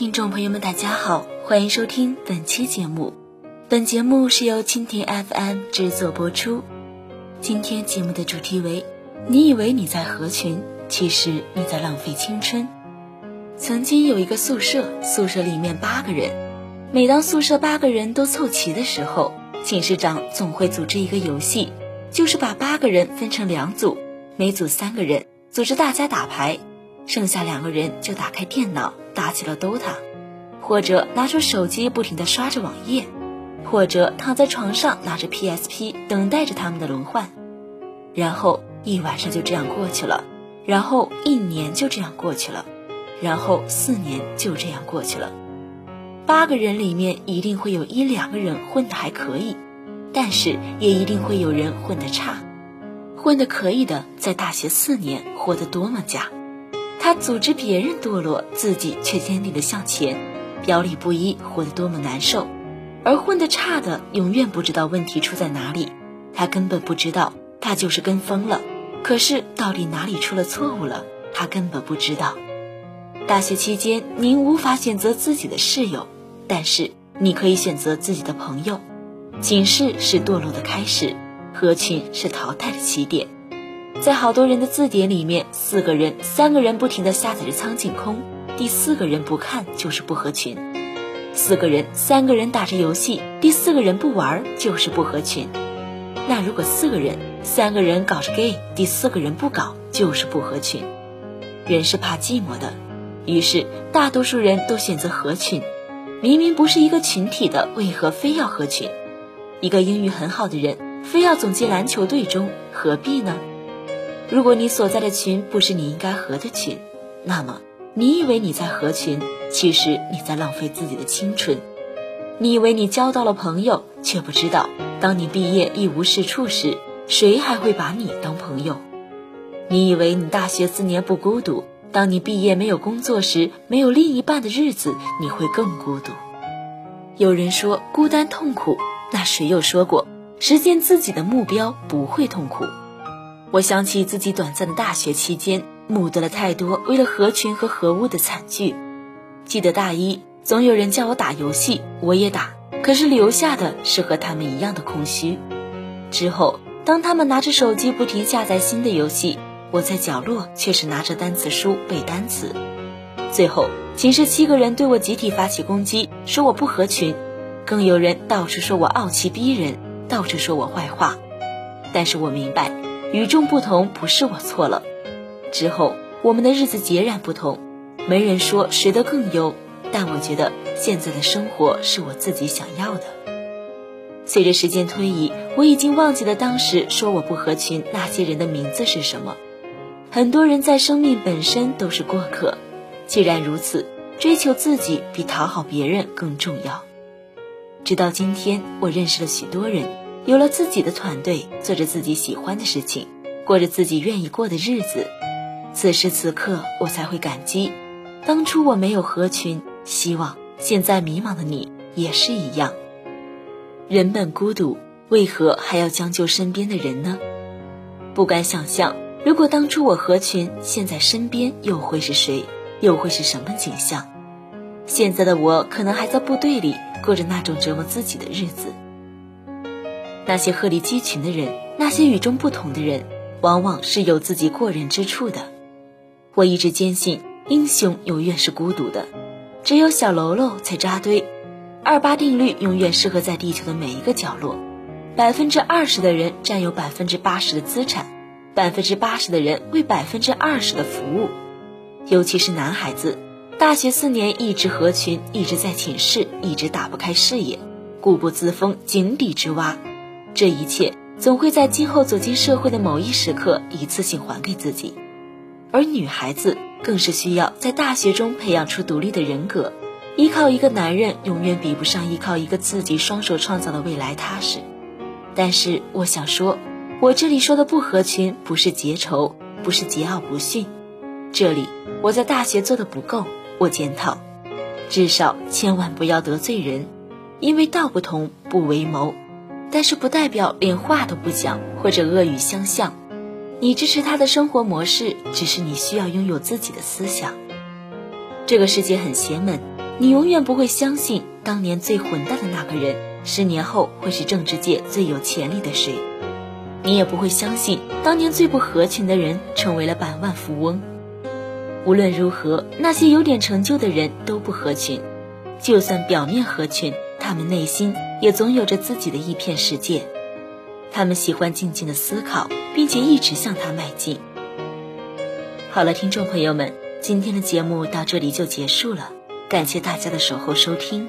听众朋友们，大家好，欢迎收听本期节目。本节目是由蜻蜓 FM 制作播出。今天节目的主题为：你以为你在合群，其实你在浪费青春。曾经有一个宿舍，宿舍里面八个人。每当宿舍八个人都凑齐的时候，寝室长总会组织一个游戏，就是把八个人分成两组，每组三个人，组织大家打牌。剩下两个人就打开电脑打起了 DOTA，或者拿出手机不停地刷着网页，或者躺在床上拿着 PSP 等待着他们的轮换，然后一晚上就这样过去了，然后一年就这样过去了，然后四年就这样过去了。八个人里面一定会有一两个人混得还可以，但是也一定会有人混得差。混得可以的，在大学四年活得多么假。他组织别人堕落，自己却坚定的向前，表里不一，活得多么难受。而混得差的，永远不知道问题出在哪里，他根本不知道，他就是跟风了。可是到底哪里出了错误了，他根本不知道。大学期间，您无法选择自己的室友，但是你可以选择自己的朋友。寝室是堕落的开始，合群是淘汰的起点。在好多人的字典里面，四个人、三个人不停地下载着苍井空，第四个人不看就是不合群；四个人、三个人打着游戏，第四个人不玩就是不合群。那如果四个人、三个人搞着 gay，第四个人不搞就是不合群。人是怕寂寞的，于是大多数人都选择合群。明明不是一个群体的，为何非要合群？一个英语很好的人，非要总进篮球队中，何必呢？如果你所在的群不是你应该合的群，那么你以为你在合群，其实你在浪费自己的青春。你以为你交到了朋友，却不知道，当你毕业一无是处时，谁还会把你当朋友？你以为你大学四年不孤独，当你毕业没有工作时，没有另一半的日子，你会更孤独。有人说孤单痛苦，那谁又说过实现自己的目标不会痛苦？我想起自己短暂的大学期间，目睹了太多为了合群和合污的惨剧。记得大一，总有人叫我打游戏，我也打，可是留下的是和他们一样的空虚。之后，当他们拿着手机不停下载新的游戏，我在角落却是拿着单词书背单词。最后，寝室七个人对我集体发起攻击，说我不合群，更有人到处说我傲气逼人，到处说我坏话。但是我明白。与众不同不是我错了，之后我们的日子截然不同，没人说谁的更优，但我觉得现在的生活是我自己想要的。随着时间推移，我已经忘记了当时说我不合群那些人的名字是什么。很多人在生命本身都是过客，既然如此，追求自己比讨好别人更重要。直到今天，我认识了许多人。有了自己的团队，做着自己喜欢的事情，过着自己愿意过的日子。此时此刻，我才会感激，当初我没有合群。希望现在迷茫的你也是一样。人本孤独，为何还要将就身边的人呢？不敢想象，如果当初我合群，现在身边又会是谁，又会是什么景象？现在的我可能还在部队里，过着那种折磨自己的日子。那些鹤立鸡群的人，那些与众不同的人，往往是有自己过人之处的。我一直坚信，英雄永远是孤独的，只有小喽啰才扎堆。二八定律永远适合在地球的每一个角落。百分之二十的人占有百分之八十的资产，百分之八十的人为百分之二十的服务。尤其是男孩子，大学四年一直合群，一直在寝室，一直打不开视野，固步自封，井底之蛙。这一切总会在今后走进社会的某一时刻一次性还给自己，而女孩子更是需要在大学中培养出独立的人格，依靠一个男人永远比不上依靠一个自己双手创造的未来踏实。但是我想说，我这里说的不合群，不是结仇，不是桀骜不驯，这里我在大学做的不够，我检讨，至少千万不要得罪人，因为道不同不为谋。但是不代表连话都不讲或者恶语相向，你支持他的生活模式，只是你需要拥有自己的思想。这个世界很邪门，你永远不会相信当年最混蛋的那个人，十年后会是政治界最有潜力的谁。你也不会相信当年最不合群的人成为了百万富翁。无论如何，那些有点成就的人都不合群，就算表面合群，他们内心也总有着自己的一片世界。他们喜欢静静的思考，并且一直向他迈进。好了，听众朋友们，今天的节目到这里就结束了，感谢大家的守候收听。